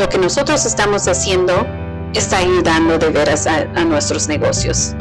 lo que nosotros estamos haciendo está ayudando de veras a, nuestros negocios.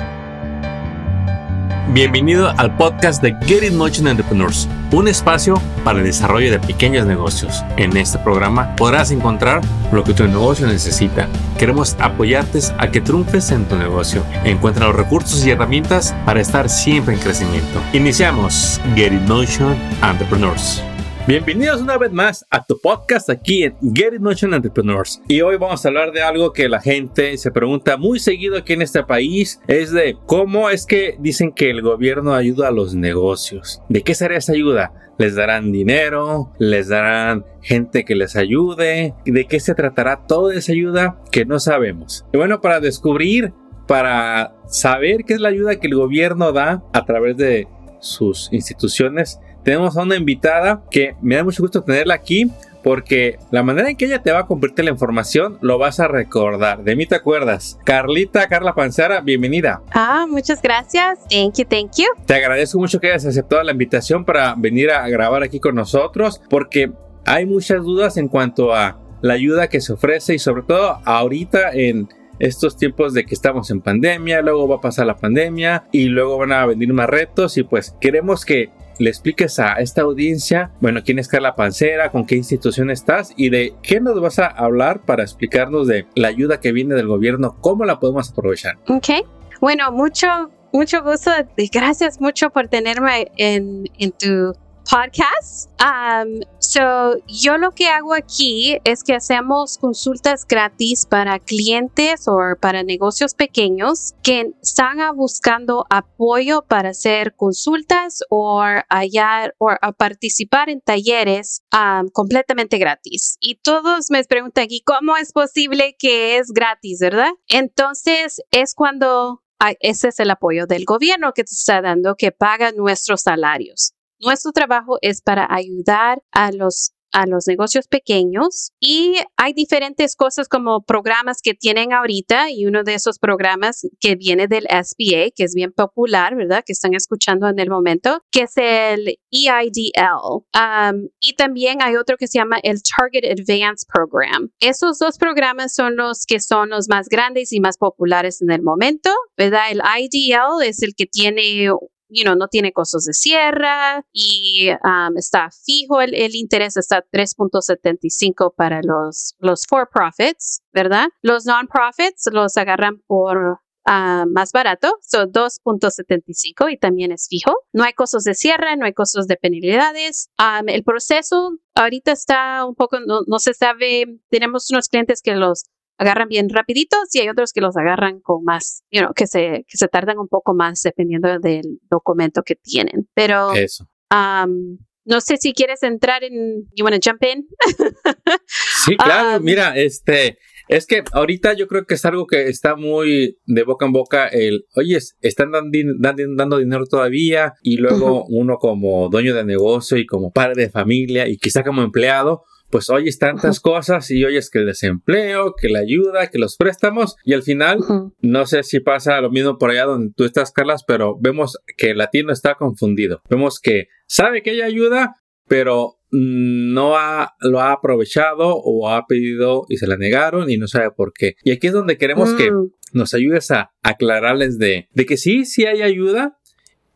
Bienvenido al podcast de Get It Motion Entrepreneurs, un espacio para el desarrollo de pequeños negocios. En este programa podrás encontrar lo que tu negocio necesita. Queremos apoyarte a que triunfes en tu negocio. Encuentra los recursos y herramientas para estar siempre en crecimiento. Iniciamos Get It Motion Entrepreneurs. Bienvenidos una vez más a tu podcast aquí en Get It Motion Entrepreneurs. Y hoy vamos a hablar de algo que la gente se pregunta muy seguido aquí en este país. Es de cómo es que dicen que el gobierno ayuda a los negocios. ¿De qué será esa ayuda? les darán dinero, les darán gente que les ayude, de qué se tratará toda esa ayuda que no sabemos. Y bueno, para descubrir, para saber qué es la ayuda que el gobierno da a través de sus instituciones, tenemos a una invitada que me da mucho gusto tenerla aquí porque la manera en que ella te va a compartir la información lo vas a recordar. De mí te acuerdas. Carlita, Carla Panzara, bienvenida. Ah, muchas gracias. Thank you, thank you. Te agradezco mucho que hayas aceptado la invitación para venir a grabar aquí con nosotros porque hay muchas dudas en cuanto a la ayuda que se ofrece y sobre todo ahorita en estos tiempos de que estamos en pandemia, luego va a pasar la pandemia y luego van a venir más retos y pues queremos que le expliques a esta audiencia, bueno, quién es Carla Pancera, con qué institución estás y de qué nos vas a hablar para explicarnos de la ayuda que viene del gobierno, cómo la podemos aprovechar. Ok, bueno, mucho, mucho gusto gracias mucho por tenerme en, en tu podcast. Um, so, yo lo que hago aquí es que hacemos consultas gratis para clientes o para negocios pequeños que están buscando apoyo para hacer consultas o hallar o participar en talleres um, completamente gratis. Y todos me preguntan aquí, ¿cómo es posible que es gratis, verdad? Entonces, es cuando ese es el apoyo del gobierno que te está dando, que paga nuestros salarios. Nuestro trabajo es para ayudar a los a los negocios pequeños y hay diferentes cosas como programas que tienen ahorita y uno de esos programas que viene del SBA, que es bien popular, ¿verdad? Que están escuchando en el momento, que es el EIDL. Um, y también hay otro que se llama el Target Advance Program. Esos dos programas son los que son los más grandes y más populares en el momento, ¿verdad? El IDL es el que tiene you know, no tiene costos de cierre y um, está fijo el, el interés, está 3.75 para los, los for-profits, ¿verdad? Los non-profits los agarran por uh, más barato, son 2.75 y también es fijo. No hay costos de cierre, no hay costos de penalidades. Um, el proceso ahorita está un poco, no, no se sabe, tenemos unos clientes que los agarran bien rapiditos y hay otros que los agarran con más, you know, que se, que se tardan un poco más dependiendo del documento que tienen. Pero Eso. no sé si quieres entrar en, you want to jump in? sí, claro, mira, este, es que ahorita yo creo que es algo que está muy de boca en boca el, oye, están dando, dinero todavía y luego uno como dueño de negocio y como padre de familia y quizá como empleado, pues oyes tantas cosas y oyes que el desempleo, que la ayuda, que los préstamos y al final, no sé si pasa lo mismo por allá donde tú estás, Carlas, pero vemos que el latino está confundido. Vemos que sabe que hay ayuda, pero no ha, lo ha aprovechado o ha pedido y se la negaron y no sabe por qué. Y aquí es donde queremos que mm. nos ayudes a aclararles de, de que sí, sí hay ayuda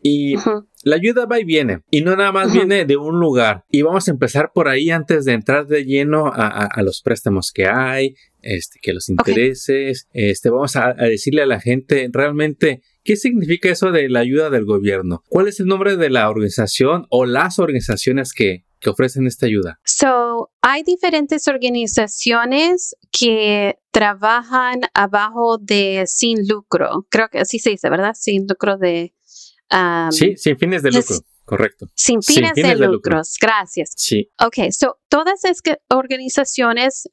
y la ayuda va y viene, y no nada más viene de un lugar. Y vamos a empezar por ahí antes de entrar de lleno a, los préstamos que hay, este, que los intereses. Este, vamos a, decirle a la gente realmente ¿Qué significa eso de la ayuda del gobierno? ¿Cuál es el nombre de la organización o las organizaciones que, que ofrecen esta ayuda? So, hay diferentes organizaciones que trabajan abajo de sin lucro. Creo que así se dice, ¿verdad? Sin lucro de sí, sin fines de lucro. Correcto. Sin fines, de, lucros. Gracias. Sí. Ok, so todas estas organizaciones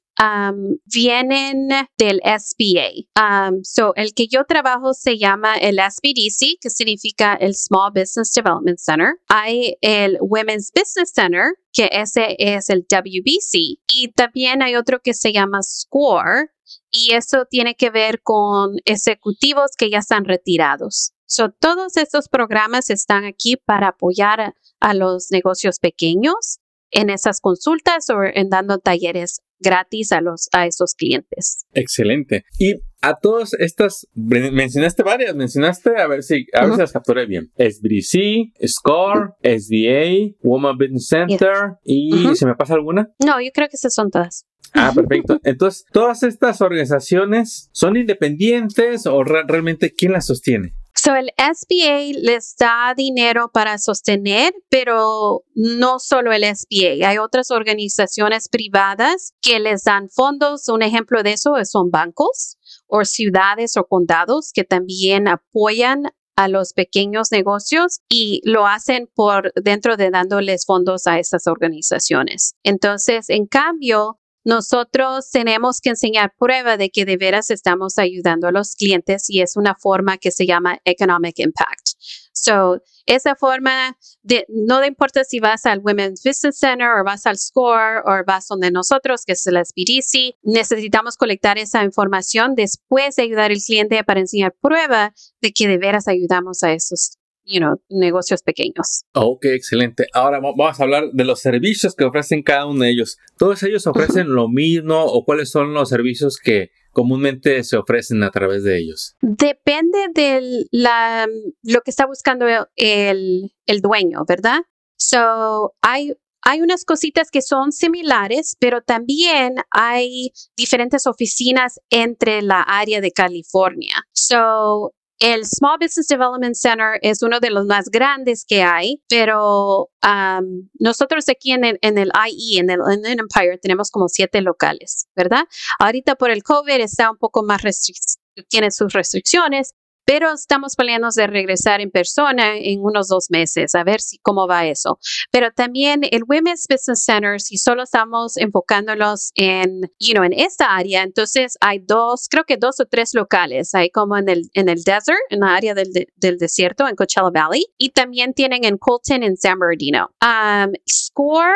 vienen del SBA. so el que yo trabajo se llama el SBDC, que significa el Small Business Development Center. Hay el Women's Business Center, que ese es el WBC. Y también hay otro que se llama SCORE, y eso tiene que ver con ejecutivos que ya están retirados. So, todos estos programas están aquí para apoyar a, los negocios pequeños en esas consultas o en dando talleres gratis a los a esos clientes. Excelente. Y a todas estas, mencionaste varias, mencionaste, a ver si, a ver si las capturé bien. SBDC, SCORE, SBA, Woman Business Center, y ¿se me pasa alguna? No, yo creo que esas son todas. Ah, perfecto. Entonces, ¿todas estas organizaciones son independientes o realmente quién las sostiene? So el SBA les da dinero para sostener, pero no solo el SBA. Hay otras organizaciones privadas que les dan fondos. Un ejemplo de eso son bancos o ciudades o condados que también apoyan a los pequeños negocios y lo hacen por dentro de dándoles fondos a esas organizaciones. Entonces, en cambio, nosotros tenemos que enseñar prueba de que de veras estamos ayudando a los clientes y es una forma que se llama Economic Impact. So, esa forma de, no importa si vas al Women's Business Center o vas al SCORE o vas donde nosotros, que es el SBDC, necesitamos colectar esa información después de ayudar al cliente para enseñar prueba de que de veras ayudamos a esos you know, negocios pequeños. Ok, excelente. Ahora vamos a hablar de los servicios que ofrecen cada uno de ellos. ¿Todos ellos ofrecen lo mismo o cuáles son los servicios que comúnmente se ofrecen a través de ellos? Depende de la, lo que está buscando el, el dueño, ¿verdad? So, hay hay unas cositas que son similares, pero también hay diferentes oficinas entre la área de California. So, el Small Business Development Center es uno de los más grandes que hay, pero um, nosotros aquí en el, en el IE, en el, el Empire, tenemos como siete locales, ¿verdad? Ahorita por el COVID está un poco más restrictivo tiene sus restricciones, pero estamos planeando de regresar en persona en unos dos meses, a ver si cómo va eso. Pero también el Women's Business Center, si solo estamos enfocándolos en, you know, en esta área, entonces hay dos, creo que dos o tres locales, hay como en el, en el desert, en la área del, del desierto, en Coachella Valley, y también tienen en Colton, en San Bernardino. Um, Score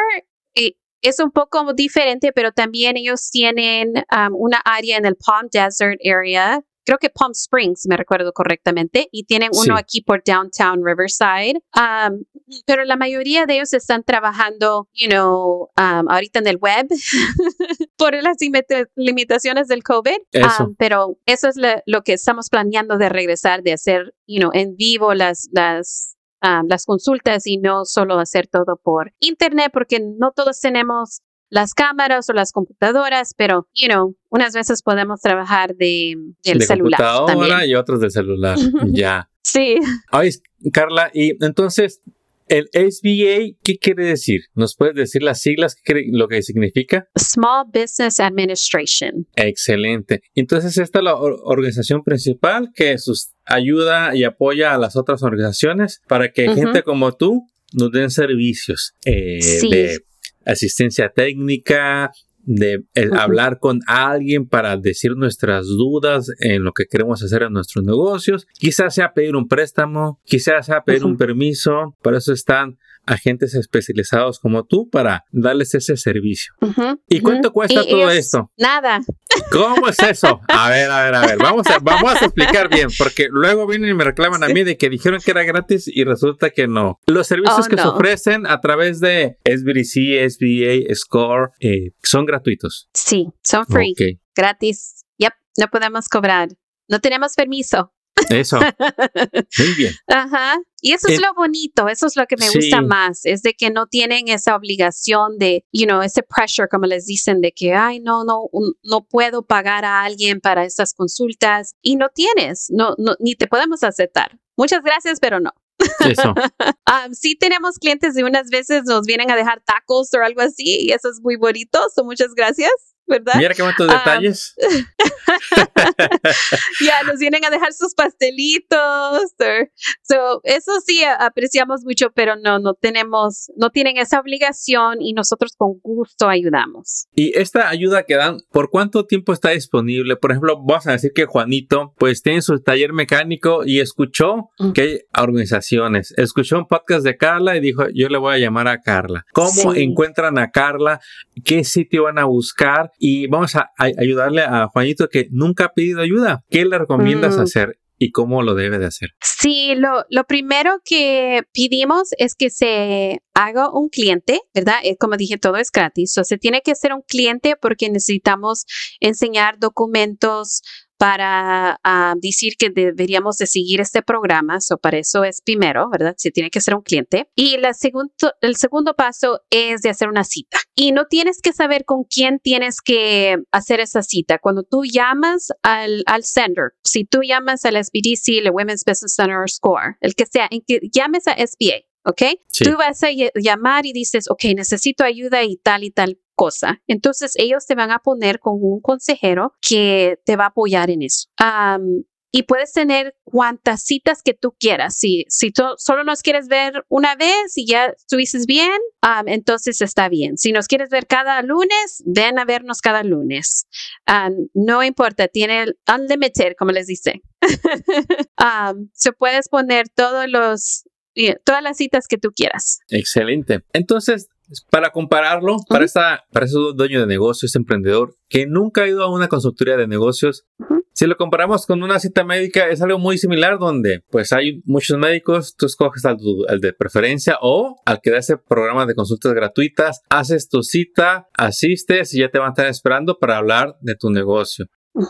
eh, es un poco diferente, pero también ellos tienen um, una área en el Palm Desert area creo que Palm Springs, me recuerdo correctamente, y tienen uno aquí por Downtown Riverside. Um, pero la mayoría de ellos están trabajando, you know, um, ahorita en el web por las limitaciones del COVID. Um, pero eso es lo que estamos planeando de regresar, de hacer, you know, en vivo las, las las consultas y no solo hacer todo por internet, porque no todos tenemos las cámaras o las computadoras, pero, you know, unas veces podemos trabajar de, del de celular. Computadora y otros del celular. ya. Sí. Ay, Carla, y entonces, el SBA, ¿qué quiere decir? ¿Nos puedes decir las siglas, qué, lo que significa? Small Business Administration. Excelente. Entonces, esta es la organización principal que ayuda y apoya a las otras organizaciones para que gente como tú nos den servicios eh, sí. de asistencia técnica, de hablar con alguien para decir nuestras dudas en lo que queremos hacer en nuestros negocios. Quizás sea pedir un préstamo, quizás sea pedir un permiso. Por eso están agentes especializados como tú para darles ese servicio. ¿Y cuánto cuesta todo esto? Nada. ¿Cómo es eso? A ver, a ver, a ver. Vamos a, vamos a explicar bien, porque luego vienen y me reclaman a mí de que dijeron que era gratis y resulta que no. Los servicios oh, que se ofrecen a través de SBDC, SBA, SCORE, eh, son gratuitos. Sí, son free. Gratis. Yep, no podemos cobrar. No tenemos permiso. Eso. Muy bien. Ajá. Y eso es lo bonito, eso es lo que me gusta más, es de que no tienen esa obligación de, you know, ese pressure, como les dicen, de que, ay, no, no, no puedo pagar a alguien para estas consultas. Y no tienes, no, no ni te podemos aceptar. Muchas gracias, pero no. Eso. um, sí tenemos clientes y unas veces nos vienen a dejar tacos o algo así y eso es muy bonito. So, muchas gracias. ¿Verdad? Mira qué bonitos detalles. ya, nos vienen a dejar sus pastelitos. so, eso sí apreciamos mucho, pero no, no tenemos, no tienen esa obligación y nosotros con gusto ayudamos. Y esta ayuda que dan, ¿por cuánto tiempo está disponible? Por ejemplo, vamos a decir que Juanito, pues tiene su taller mecánico y escuchó que hay organizaciones, escuchó un podcast de Carla y dijo, yo le voy a llamar a Carla. ¿Cómo encuentran a Carla? ¿Qué sitio van a buscar? Y vamos a, ayudarle a Juanito que nunca ha pedido ayuda. ¿Qué le recomiendas mm. hacer? y cómo lo debe de hacer. Sí, lo, lo primero que pedimos es que se haga un cliente, ¿verdad? Eh, como dije, todo es gratis. Se tiene que hacer un cliente porque necesitamos enseñar documentos para ah, decir que deberíamos de seguir este programa. So, para eso es primero, ¿verdad? Se tiene que ser un cliente. Y la el segundo paso es de hacer una cita. Y no tienes que saber con quién tienes que hacer esa cita. Cuando tú llamas al, al sender, si tú llamas al SBDC, el Women's Business Center or SCORE, el que sea, en que llames a SBA, ¿ok? Tú vas a llamar y dices, ok, necesito ayuda y tal y tal cosa. Entonces ellos te van a poner con un consejero que te va a apoyar en eso. y puedes tener cuantas citas que tú quieras. Si, si tú solo nos quieres ver una vez y ya estuviste bien, entonces está bien. Si nos quieres ver cada lunes, ven a vernos cada lunes. no importa, tiene unlimited, como les dice. se puedes poner todos los todas las citas que tú quieras. Excelente. Entonces, para compararlo, para, para ese dueño de negocios, emprendedor, que nunca ha ido a una consultoría de negocios, si lo comparamos con una cita médica, es algo muy similar donde pues hay muchos médicos, tú escoges al, de preferencia o al que da ese programa de consultas gratuitas, haces tu cita, asistes y ya te van a estar esperando para hablar de tu negocio.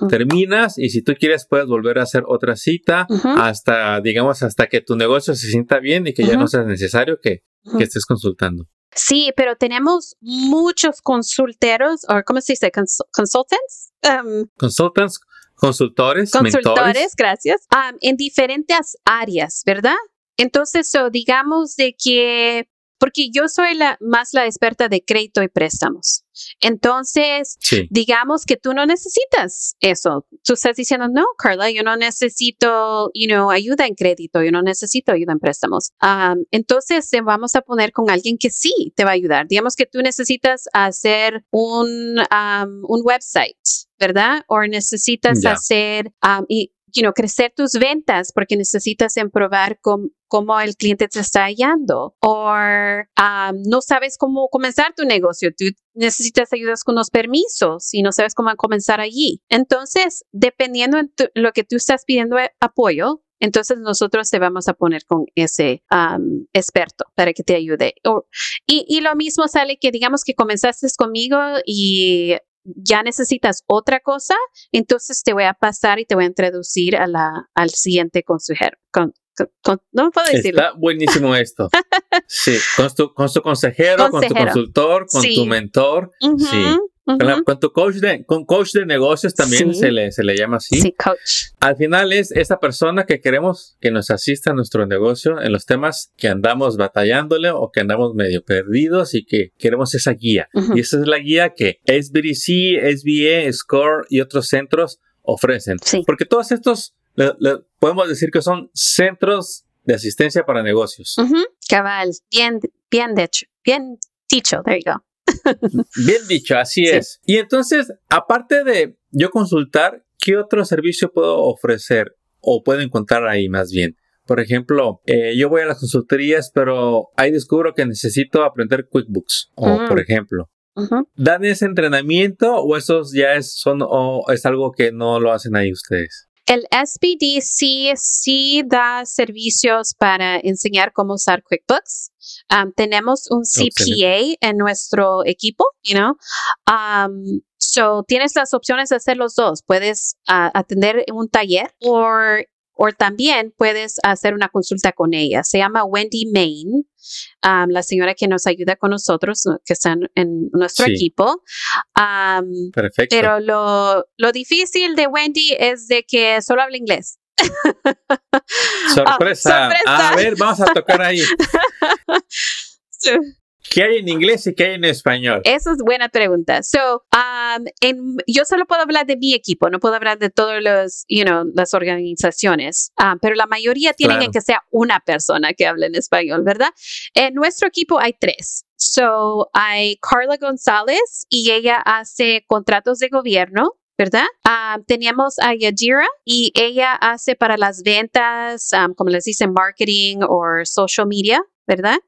Terminas y si tú quieres puedes volver a hacer otra cita hasta, digamos, hasta que tu negocio se sienta bien y que ya no sea necesario que, que estés consultando. Sí, pero tenemos muchos consulteros, o ¿cómo se dice? consultants. Um, consultants, consultores. Consultores, gracias. Um, en diferentes áreas, ¿verdad? Entonces, digamos de que porque yo soy la, más la experta de crédito y préstamos. Entonces, digamos que tú no necesitas eso. Tú estás diciendo, no, Carla, yo no necesito, you know, ayuda en crédito, yo no necesito ayuda en préstamos. entonces, te vamos a poner con alguien que sí te va a ayudar. Digamos que tú necesitas hacer un, un website, ¿verdad? O necesitas hacer, y you know, crecer tus ventas porque necesitas probar cómo, el cliente te está hallando o um, no sabes cómo comenzar tu negocio. Tú necesitas ayudas con los permisos y no sabes cómo comenzar allí. Entonces, dependiendo de lo que tú estás pidiendo apoyo, entonces nosotros te vamos a poner con ese um, experto para que te ayude. y, y, lo mismo sale que digamos que comenzaste conmigo y ya necesitas otra cosa, entonces te voy a pasar y te voy a introducir a la, al siguiente consejero. No puedo decirlo. Está buenísimo esto. sí, con tu, con tu consejero, con tu consultor, con tu mentor. Sí con, tu coach de, con coach de negocios también se, le, se le llama así. Sí, coach. Al final es esa persona que queremos que nos asista a nuestro negocio en los temas que andamos batallándole o que andamos medio perdidos y que queremos esa guía. Y esa es la guía que SBDC, SBA, SCORE y otros centros ofrecen. Porque todos estos podemos decir que son centros de asistencia para negocios. Cabal, bien, bien dicho, bien dicho, there you go. Bien dicho, así es. Y entonces, aparte de yo consultar, ¿qué otro servicio puedo ofrecer o puedo encontrar ahí más bien? Por ejemplo, eh, yo voy a las consultorías, pero ahí descubro que necesito aprender QuickBooks. O, mm. por ejemplo, ¿dan ese entrenamiento o eso ya es, son, o es algo que no lo hacen ahí ustedes? El SBD sí, da servicios para enseñar cómo usar QuickBooks. Um, tenemos un CPA en nuestro equipo, you know. Um, so tienes las opciones de hacer los dos. Puedes uh, atender un taller o o también puedes hacer una consulta con ella. Se llama Wendy Main, um, la señora que nos ayuda con nosotros, que está en nuestro equipo. Um, Perfecto. Pero lo, lo difícil de Wendy es de que solo habla inglés. sorpresa. Ah, a ver, vamos a tocar ahí. ¿Qué hay en inglés y qué hay en español? Esa es buena pregunta. So, um, yo solo puedo hablar de mi equipo, no puedo hablar de todas los, you know, las organizaciones, um, pero la mayoría tienen que ser una persona que hable en español, ¿verdad? En nuestro equipo hay tres. So, hay Carla González y ella hace contratos de gobierno. ¿verdad? Um, teníamos a Yadira y ella hace para las ventas, como les dicen, marketing o social media. ¿Verdad?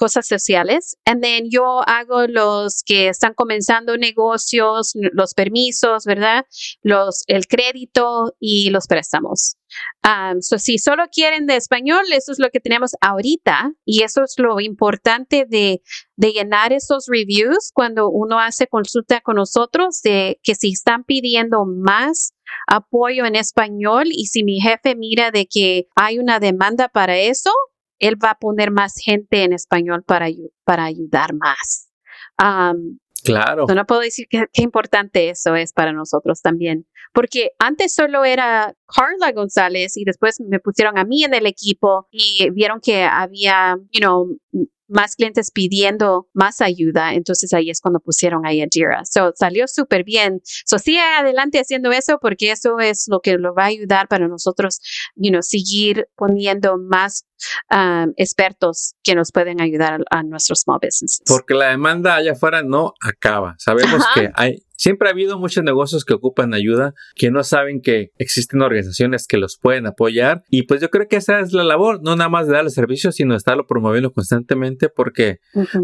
cosas sociales. And then yo hago los que están comenzando negocios, los permisos, ¿verdad? Los, el crédito y los préstamos. Um, so si solo quieren de español, eso es lo que tenemos ahorita y eso es lo importante de, de llenar esos reviews cuando uno hace consulta con nosotros de que si están pidiendo más apoyo en español y si mi jefe mira de que hay una demanda para eso, él va a poner más gente en español para, para ayudar más. claro. No puedo decir qué importante eso es para nosotros también, porque antes solo era Carla González y después me pusieron a mí en el equipo y vieron que había, you know, más clientes pidiendo más ayuda, entonces ahí es cuando pusieron ahí a Jira. So salió súper bien. So sigue adelante haciendo eso porque eso es lo que lo va a ayudar para nosotros, you know, seguir poniendo más um, expertos que nos pueden ayudar a, nuestros small businesses. Porque la demanda allá afuera no acaba. Sabemos que hay Siempre ha habido muchos negocios que ocupan ayuda, que no saben que existen organizaciones que los pueden apoyar. Y pues yo creo que esa es la labor, no nada más de darle servicio, sino estarlo promoviendo constantemente porque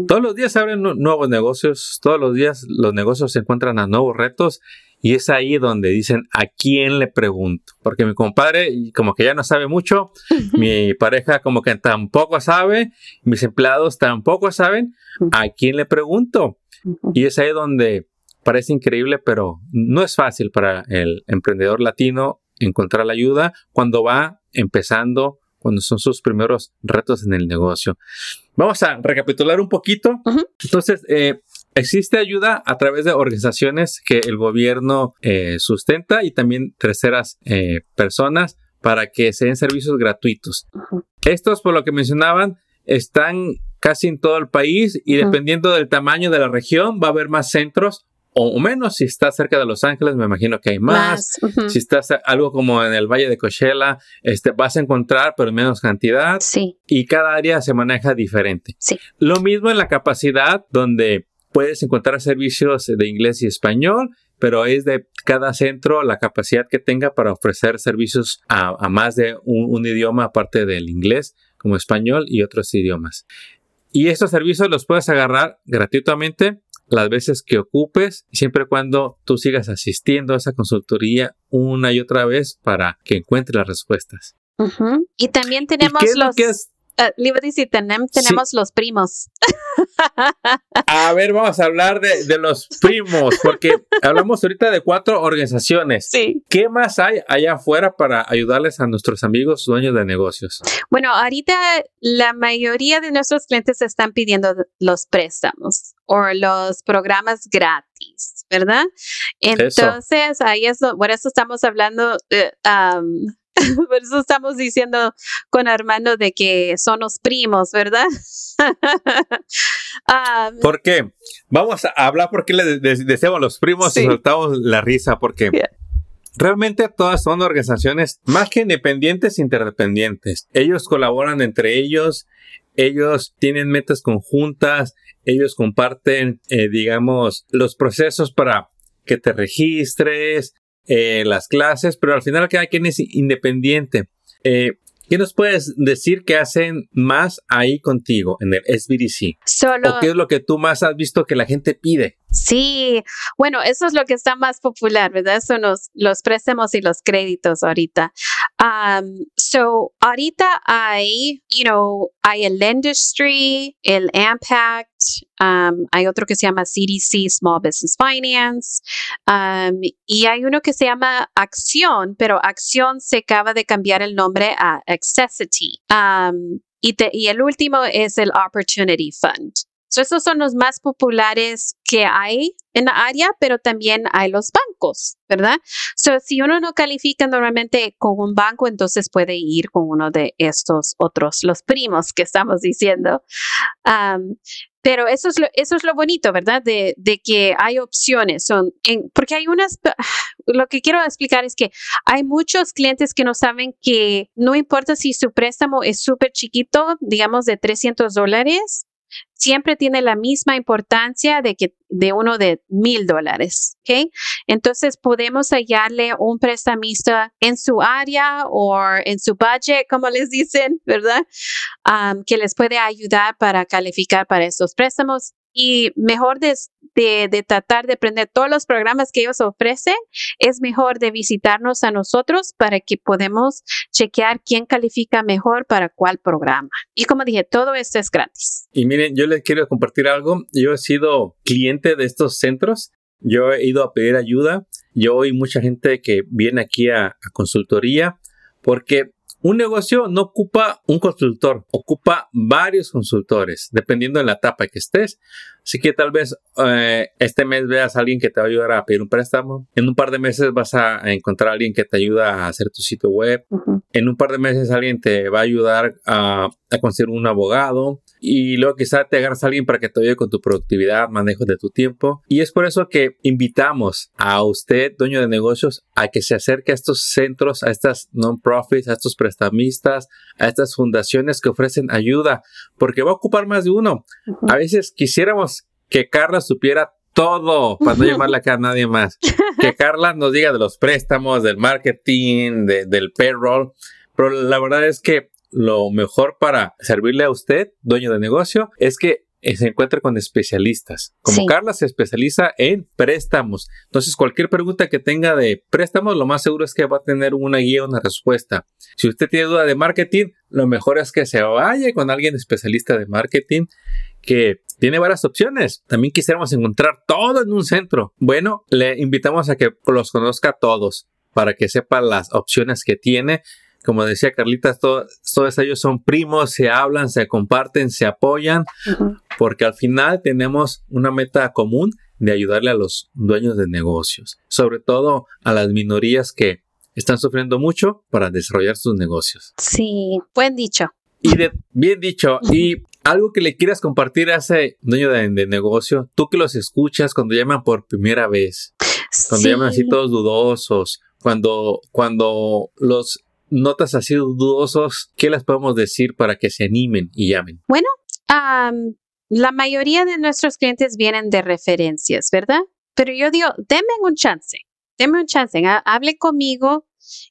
todos los días se abren nuevos negocios, todos los días los negocios se encuentran a nuevos retos. Y es ahí donde dicen, ¿a quién le pregunto? Porque mi compadre como que ya no sabe mucho, mi pareja como que tampoco sabe, mis empleados tampoco saben, ¿a quién le pregunto? Y es ahí donde parece increíble, pero no es fácil para el emprendedor latino encontrar la ayuda cuando va empezando, cuando son sus primeros retos en el negocio. Vamos a recapitular un poquito. Entonces, eh, existe ayuda a través de organizaciones que el gobierno eh, sustenta y también terceras eh, personas para que se den servicios gratuitos. Estos, por lo que mencionaban, están casi en todo el país y dependiendo del tamaño de la región va a haber más centros o menos. Si estás cerca de Los Ángeles, me imagino que hay más. Si estás algo como en el Valle de Coachella, este, vas a encontrar, pero en menos cantidad. Sí. Y cada área se maneja diferente. Sí. Lo mismo en la capacidad, donde puedes encontrar servicios de inglés y español, pero es de cada centro la capacidad que tenga para ofrecer servicios a, más de un idioma aparte del inglés, como español y otros idiomas. Y estos servicios los puedes agarrar gratuitamente las veces que ocupes, siempre y cuando tú sigas asistiendo a esa consultoría una y otra vez para que encuentres las respuestas. Y también tenemos los... Uh, tenemos, los primos. A ver, vamos a hablar de, los primos, porque hablamos ahorita de cuatro organizaciones. Sí. ¿Qué más hay allá afuera para ayudarles a nuestros amigos dueños de negocios? Bueno, ahorita la mayoría de nuestros clientes están pidiendo los préstamos o los programas gratis, ¿verdad? Entonces, ahí es, por eso estamos hablando, de... um, Por eso estamos diciendo con Armando de que son los primos, ¿verdad? ¿Por qué? Vamos a hablar por qué le decimos los primos y soltamos la risa, porque realmente todas son organizaciones más que independientes, interdependientes. Ellos colaboran entre ellos, ellos tienen metas conjuntas, ellos comparten, eh, digamos, los procesos para que te registres, eh, las clases, pero al final cada quien es independiente. Eh, ¿Qué nos puedes decir que hacen más ahí contigo en el SBDC? Solo. ¿O qué es lo que tú más has visto que la gente pide? Sí, bueno, eso es lo que está más popular, ¿verdad? Son los, los préstamos y los créditos ahorita. Um, so, ahorita hay, you know, hay el Industry, el Impact, um, hay otro que se llama CDC, Small Business Finance, um, y hay uno que se llama Acción, pero Acción se acaba de cambiar el nombre a Accessity. Um, y, y el último es el Opportunity Fund. So, esos son los más populares que hay en la área, pero también hay los bancos, ¿verdad? So, si uno no califica normalmente con un banco, entonces puede ir con uno de estos otros, los primos que estamos diciendo. Pero eso es lo, eso es lo bonito, ¿verdad? De, de que hay opciones. Son porque hay unas, lo que quiero explicar es que hay muchos clientes que no saben que no importa si su préstamo es súper chiquito, digamos de 300 dólares, siempre tiene la misma importancia de que de uno de mil dólares. ¿ok? Entonces podemos hallarle un prestamista en su área o en su budget, como les dicen, ¿verdad? que les puede ayudar para calificar para estos préstamos y mejor de, de, tratar de aprender todos los programas que ellos ofrecen, es mejor de visitarnos a nosotros para que podamos chequear quién califica mejor para cuál programa. Y como dije, todo esto es gratis. Y miren, yo les quiero compartir algo. Yo he sido cliente de estos centros. Yo he ido a pedir ayuda. Yo oí mucha gente que viene aquí a, a consultoría porque un negocio no ocupa un consultor, ocupa varios consultores, dependiendo de la etapa que estés. Así que tal vez eh, este mes veas a alguien que te va a ayudar a pedir un préstamo. En un par de meses vas a encontrar a alguien que te ayuda a hacer tu sitio web. En un par de meses alguien te va a ayudar a, a conseguir un abogado y luego quizá te agarras a alguien para que te ayude con tu productividad, manejo de tu tiempo. Y es por eso que invitamos a usted, dueño de negocios, a que se acerque a estos centros, a estas non-profits, a estos prestamistas, a estas fundaciones que ofrecen ayuda, porque va a ocupar más de uno. A veces quisiéramos que Carla supiera todo para no llamarle acá a nadie más. Que Carla nos diga de los préstamos, del marketing, del payroll. Pero la verdad es que lo mejor para servirle a usted, dueño de negocio, es que se encuentre con especialistas. Como Carla se especializa en préstamos. Entonces, cualquier pregunta que tenga de préstamos, lo más seguro es que va a tener una guía, una respuesta. Si usted tiene duda de marketing, lo mejor es que se vaya con alguien especialista de marketing que tiene varias opciones. También quisiéramos encontrar todo en un centro. Bueno, le invitamos a que los conozca todos para que sepa las opciones que tiene como decía Carlita, todos ellos son primos, se hablan, se comparten, se apoyan, porque al final tenemos una meta común de ayudarle a los dueños de negocios, sobre todo a las minorías que están sufriendo mucho para desarrollar sus negocios. Sí, buen dicho. Y bien dicho, y algo que le quieras compartir a ese dueño de, negocio, tú que los escuchas cuando llaman por primera vez, cuando llaman así todos dudosos, cuando, cuando los notas así dudosos, ¿qué les podemos decir para que se animen y llamen? Bueno, la mayoría de nuestros clientes vienen de referencias, ¿verdad? Pero yo digo, denme un chance, denme un chance, hable conmigo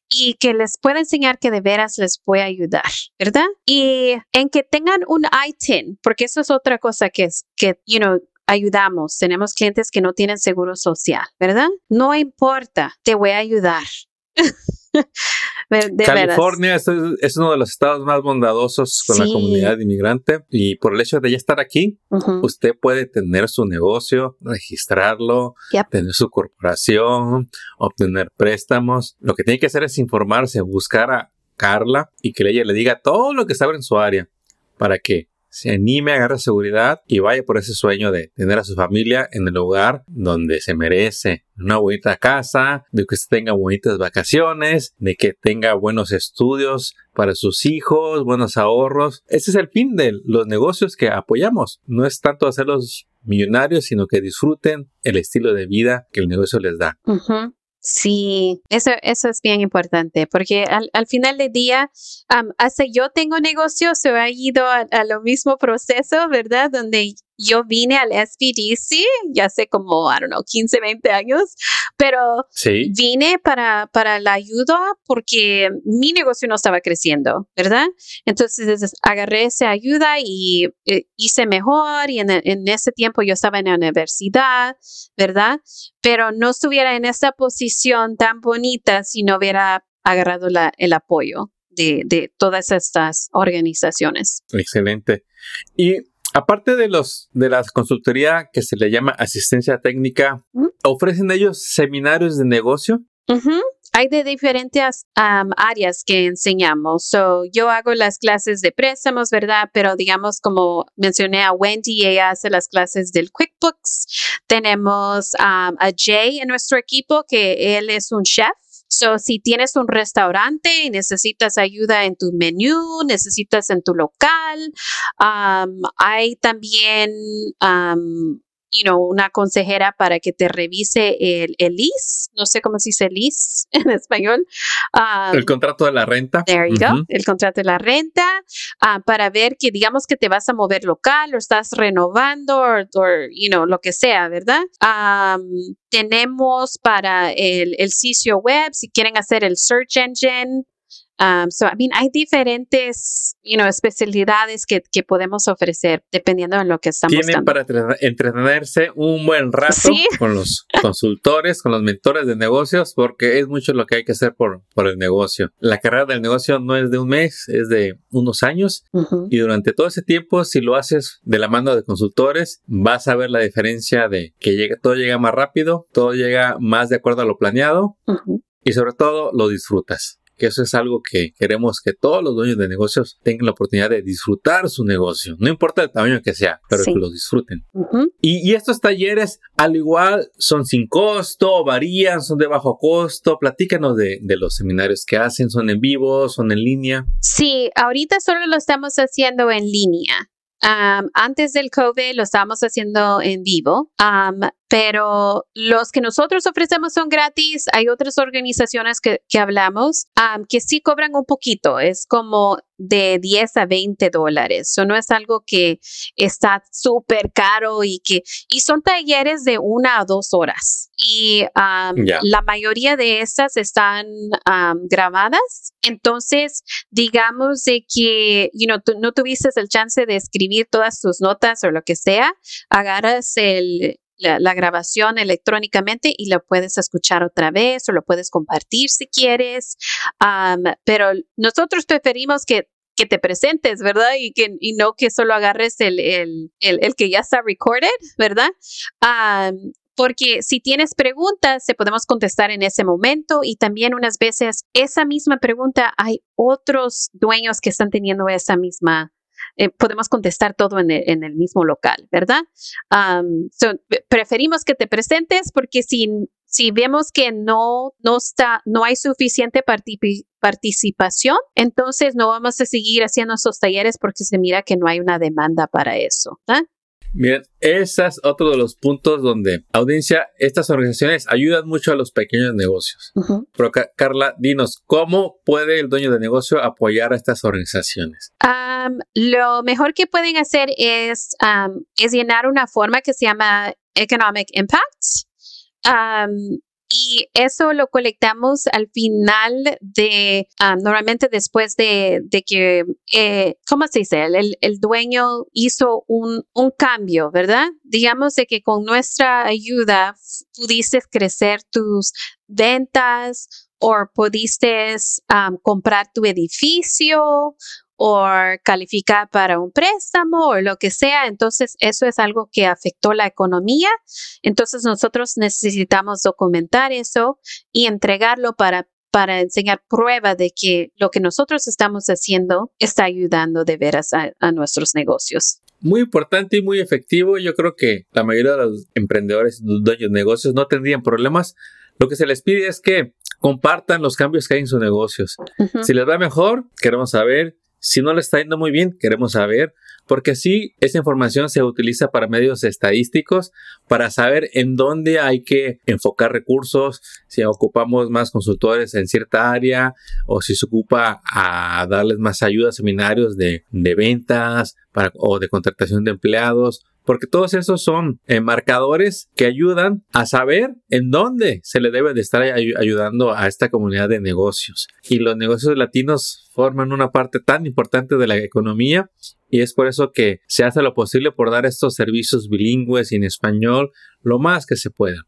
y que les pueda enseñar que de veras les puede ayudar, ¿verdad? Y en que tengan un ITIN, porque eso es otra cosa que es, que, you know, ayudamos. Tenemos clientes que no tienen seguro social, ¿verdad? No importa, te voy a ayudar. California es, uno de los estados más bondadosos con la comunidad inmigrante y por el hecho de ya estar aquí, usted puede tener su negocio, registrarlo, tener su corporación, obtener préstamos. Lo que tiene que hacer es informarse, buscar a Carla y que ella le diga todo lo que sabe en su área para que se anime, agarre seguridad y vaya por ese sueño de tener a su familia en el lugar donde se merece. Una bonita casa, de que tenga bonitas vacaciones, de que tenga buenos estudios para sus hijos, buenos ahorros. Ese es el fin de los negocios que apoyamos. No es tanto hacerlos millonarios, sino que disfruten el estilo de vida que el negocio les da. Sí, eso, eso es bien importante porque al, al final del día, hasta yo tengo negocios, se ha ido a, a, lo mismo proceso, ¿verdad? Donde yo vine al SBDC ya hace como, I don't know, 15, 20 años, pero vine para, para la ayuda porque mi negocio no estaba creciendo, ¿verdad? Entonces agarré esa ayuda y eh, hice mejor y en, en, ese tiempo yo estaba en la universidad, ¿verdad? Pero no estuviera en esa posición tan bonita si no hubiera agarrado la, el apoyo de, de todas estas organizaciones. Excelente. Y Aparte de los de la consultoría que se le llama asistencia técnica, ¿ofrecen ellos seminarios de negocio? Hay de diferentes áreas que enseñamos. So, yo hago las clases de préstamos, ¿verdad? Pero digamos, como mencioné a Wendy, ella hace las clases del QuickBooks. Tenemos a Jay en nuestro equipo, que él es un chef. So, si tienes un restaurante y necesitas ayuda en tu menú, necesitas en tu local, hay también you know, una consejera para que te revise el, el lease, no sé cómo se dice lease en español. el contrato de la renta. There you go, el contrato de la renta, uh, para ver que digamos que te vas a mover local o estás renovando o, you know, lo que sea, ¿verdad? Um, tenemos para el, el sitio web, si quieren hacer el search engine, Um, so, I mean, hay diferentes, you know, especialidades que, que podemos ofrecer dependiendo de lo que estamos Tienen para entretenerse un buen rato con los consultores, con los mentores de negocios, porque es mucho lo que hay que hacer por, por el negocio. La carrera del negocio no es de un mes, es de unos años. Y durante todo ese tiempo, si lo haces de la mano de consultores, vas a ver la diferencia de que llega, todo llega más rápido, todo llega más de acuerdo a lo planeado. Y sobre todo lo disfrutas que eso es algo que queremos que todos los dueños de negocios tengan la oportunidad de disfrutar su negocio, no importa el tamaño que sea, pero que lo disfruten. y, estos talleres, al igual, son sin costo, varían, son de bajo costo. Platícanos de, de los seminarios que hacen, son en vivo, son en línea. Sí, ahorita solo lo estamos haciendo en línea antes del COVID lo estábamos haciendo en vivo, pero los que nosotros ofrecemos son gratis. Hay otras organizaciones que, que hablamos que sí cobran un poquito. Es como de 10 a 20 dólares. Eso no es algo que está súper caro y que, y son talleres de una a dos horas. Y la mayoría de estas están grabadas. Entonces, digamos de que, you know, no tuviste el chance de escribir todas tus notas o lo que sea, agarras el, la, grabación electrónicamente y lo puedes escuchar otra vez o lo puedes compartir si quieres. pero nosotros preferimos que, que te presentes, ¿verdad? Y, que, y no que solo agarres el, el, el, que ya está recorded, ¿verdad? porque si tienes preguntas, se podemos contestar en ese momento y también unas veces esa misma pregunta hay otros dueños que están teniendo esa misma eh, podemos contestar todo en el, mismo local, ¿verdad? preferimos que te presentes porque si, si vemos que no, no, está, no hay suficiente participación, entonces no vamos a seguir haciendo esos talleres porque se mira que no hay una demanda para eso. ¿verdad? Bien, ese es otro de los puntos donde, audiencia, estas organizaciones ayudan mucho a los pequeños negocios. Pero Carla, dinos, ¿cómo puede el dueño de negocio apoyar a estas organizaciones? lo mejor que pueden hacer es, es llenar una forma que se llama Economic Impact. Y eso lo colectamos al final de, ah, normalmente después de, de que, eh, ¿cómo se dice? El, el dueño hizo un, un, cambio, ¿verdad? Digamos de que con nuestra ayuda pudiste crecer tus ventas o pudiste comprar tu edificio o calificar para un préstamo o lo que sea. Entonces, eso es algo que afectó la economía. Entonces, nosotros necesitamos documentar eso y entregarlo para para enseñar prueba de que lo que nosotros estamos haciendo está ayudando de veras a, a nuestros negocios muy importante y muy efectivo. Yo creo que la mayoría de los emprendedores, dueños de negocios no tendrían problemas. Lo que se les pide es que compartan los cambios que hay en sus negocios. Si les va mejor, queremos saber. Si no le está yendo muy bien, queremos saber, porque así esa información se utiliza para medios estadísticos, para saber en dónde hay que enfocar recursos, si ocupamos más consultores en cierta área o si se ocupa a darles más ayuda, seminarios de, ventas o de contratación de empleados porque todos esos son eh, marcadores que ayudan a saber en dónde se le debe de estar ayudando a esta comunidad de negocios. Y los negocios latinos forman una parte tan importante de la economía y es por eso que se hace lo posible por dar estos servicios bilingües y en español lo más que se pueda,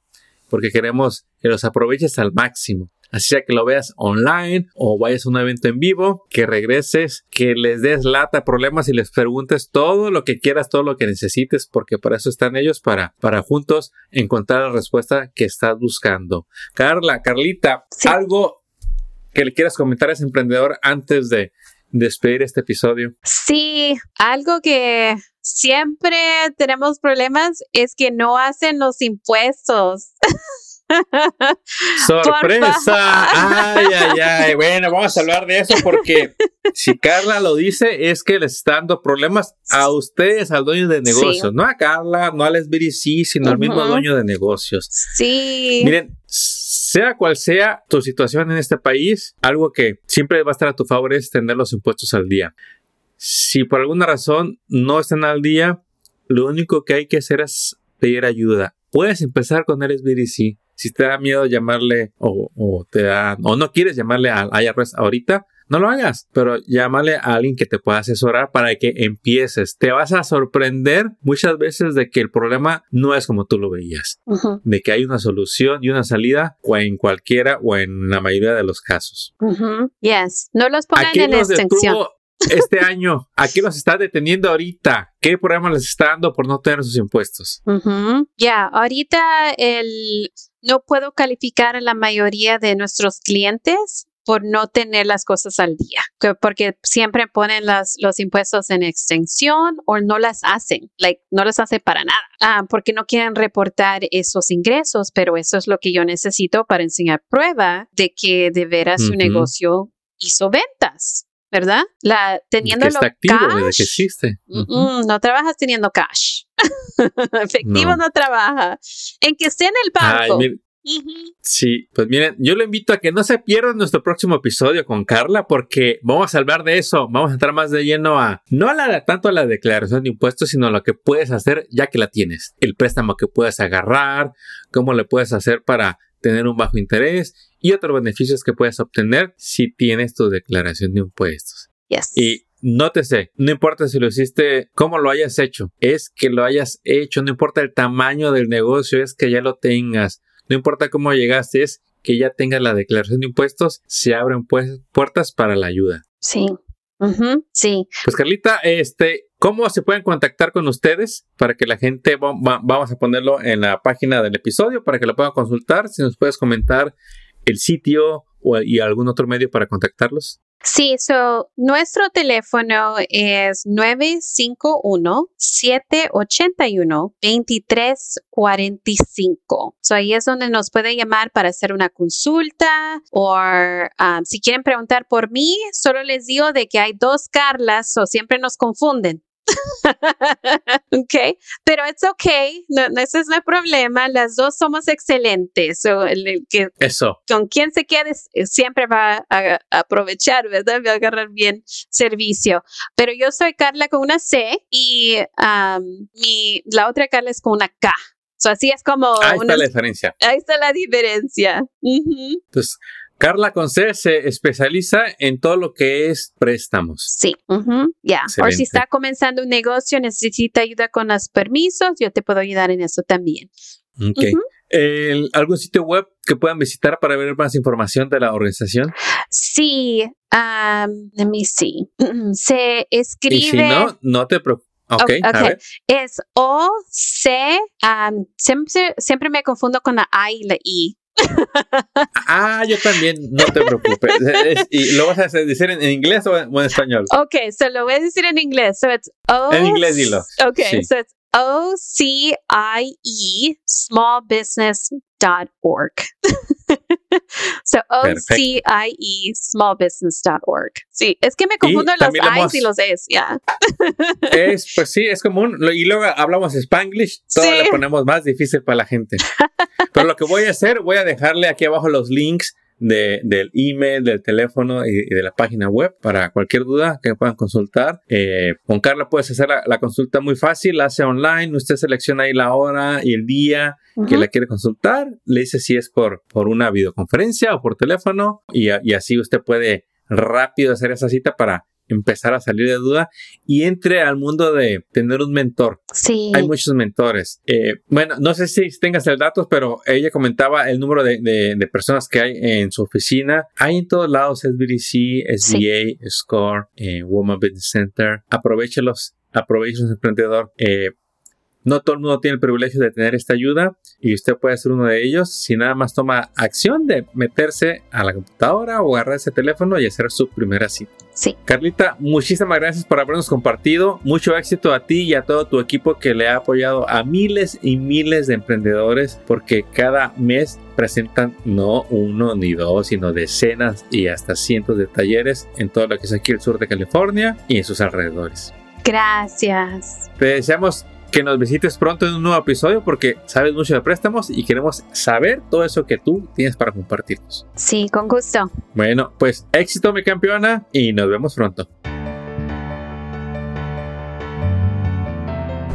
porque queremos que los aproveches al máximo. Así sea que lo veas online o vayas a un evento en vivo, que regreses, que les des lata problemas y les preguntes todo lo que quieras, todo lo que necesites, porque para eso están ellos, para, para juntos encontrar la respuesta que estás buscando. Carla, Carlita, algo que le quieras comentar a ese emprendedor antes de despedir este episodio. Sí, algo que siempre tenemos problemas es que no hacen los impuestos. ¡Sorpresa! ¡Ay, ay, ay! Bueno, vamos a hablar de eso porque si Carla lo dice, es que les está dando problemas a ustedes, al dueño de negocios. No a Carla, no a Lesbiry, sí, sino al mismo dueño de negocios. Sí. Miren, sea cual sea tu situación en este país, algo que siempre va a estar a tu favor es tener los impuestos al día. Si por alguna razón no están al día, lo único que hay que hacer es pedir ayuda. Puedes empezar con el SBDC. Si te da miedo llamarle o, te da o no quieres llamarle al IRS ahorita, no lo hagas, pero llámale a alguien que te pueda asesorar para que empieces. Te vas a sorprender muchas veces de que el problema no es como tú lo veías, de que hay una solución y una salida o en cualquiera o en la mayoría de los casos. Yes, no los pongan en extensión este año? ¿A qué los está deteniendo ahorita? ¿Qué problema les está dando por no tener sus impuestos? Ya, ahorita el, no puedo calificar a la mayoría de nuestros clientes por no tener las cosas al día, porque siempre ponen las, los impuestos en extensión o no las hacen, like, no las hacen para nada, ah, porque no quieren reportar esos ingresos, pero eso es lo que yo necesito para enseñar prueba de que de veras su negocio hizo ventas. ¿Verdad? La, teniendo que está activo, cash, que existe. no trabajas teniendo cash. Efectivo no. trabaja. En que esté en el banco. Sí, pues miren, yo lo invito a que no se pierdan nuestro próximo episodio con Carla porque vamos a hablar de eso, vamos a entrar más de lleno a, no a la, tanto a la declaración de impuestos, sino a lo que puedes hacer ya que la tienes, el préstamo que puedes agarrar, cómo le puedes hacer para tener un bajo interés y otros beneficios que puedes obtener si tienes tu declaración de impuestos. Yes. Y nótese, no importa si lo hiciste, cómo lo hayas hecho, es que lo hayas hecho, no importa el tamaño del negocio, es que ya lo tengas, no importa cómo llegaste, es que ya tengas la declaración de impuestos, se abren pues, puertas para la ayuda. Sí. Sí. Pues Carlita, este, ¿cómo se pueden contactar con ustedes para que la gente, vamos a ponerlo en la página del episodio para que lo puedan consultar? Si nos puedes comentar el sitio o, y algún otro medio para contactarlos? Sí, so, nuestro teléfono es 951-781-2345. So, ahí es donde nos puede llamar para hacer una consulta o um, si quieren preguntar por mí, solo les digo de que hay dos Carlas o siempre nos confunden. ok, pero es ok, no, ese es el problema, las dos somos excelentes. que, Eso. Con quien se quede siempre va a, aprovechar, ¿verdad? Va a agarrar bien servicio. Pero yo soy Carla con una C y mi, la otra Carla es con una K. así es como... Ahí está la diferencia. Ahí está la diferencia. Entonces, Carla Conce se especializa en todo lo que es préstamos. Sí, ya. O si está comenzando un negocio, necesita ayuda con los permisos, yo te puedo ayudar en eso también. Ok. ¿Algún sitio web que puedan visitar para ver más información de la organización? Sí, um, let me see. Se escribe. Y si no, no te preocupes. Okay, okay. Es O C. siempre, siempre me confundo con la A y la I ah, yo también, no te preocupes. ¿Y lo vas a decir en, inglés o en, español? Ok, so lo voy a decir en inglés. So it's o en inglés dilo. Ok, so it's O-C-I-E smallbusiness.org. so O-C-I-E smallbusiness.org. Sí, es que me confundo los I's y los E's, ya. es, pues sí, es común. Y luego hablamos Spanglish, todo le ponemos más difícil para la gente. Pero lo que voy a hacer, voy a dejarle aquí abajo los links de, del email, del teléfono y, de la página web para cualquier duda que puedan consultar. Eh, con Carla puedes hacer la, consulta muy fácil, la hace online, usted selecciona ahí la hora y el día que la quiere consultar, le dice si es por, por una videoconferencia o por teléfono y, y así usted puede rápido hacer esa cita para empezar a salir de duda y entre al mundo de tener un mentor. Sí. Hay muchos mentores. Eh, bueno, no sé si tengas el dato, pero ella comentaba el número de, de, personas que hay en su oficina. Hay en todos lados SBDC, SBA, SCORE, eh, Woman Business Center. Aprovechelos, aprovechen emprendedor. Eh, No todo el mundo tiene el privilegio de tener esta ayuda y usted puede ser uno de ellos si nada más toma acción de meterse a la computadora o agarrar ese teléfono y hacer su primera cita. Sí. Carlita, muchísimas gracias por habernos compartido. Mucho éxito a ti y a todo tu equipo que le ha apoyado a miles y miles de emprendedores porque cada mes presentan no uno ni dos, sino decenas y hasta cientos de talleres en todo lo que es aquí el sur de California y en sus alrededores. Gracias. Te deseamos que nos visites pronto en un nuevo episodio porque sabes mucho de préstamos y queremos saber todo eso que tú tienes para compartirnos. Sí, con gusto. Bueno, pues éxito mi campeona y nos vemos pronto.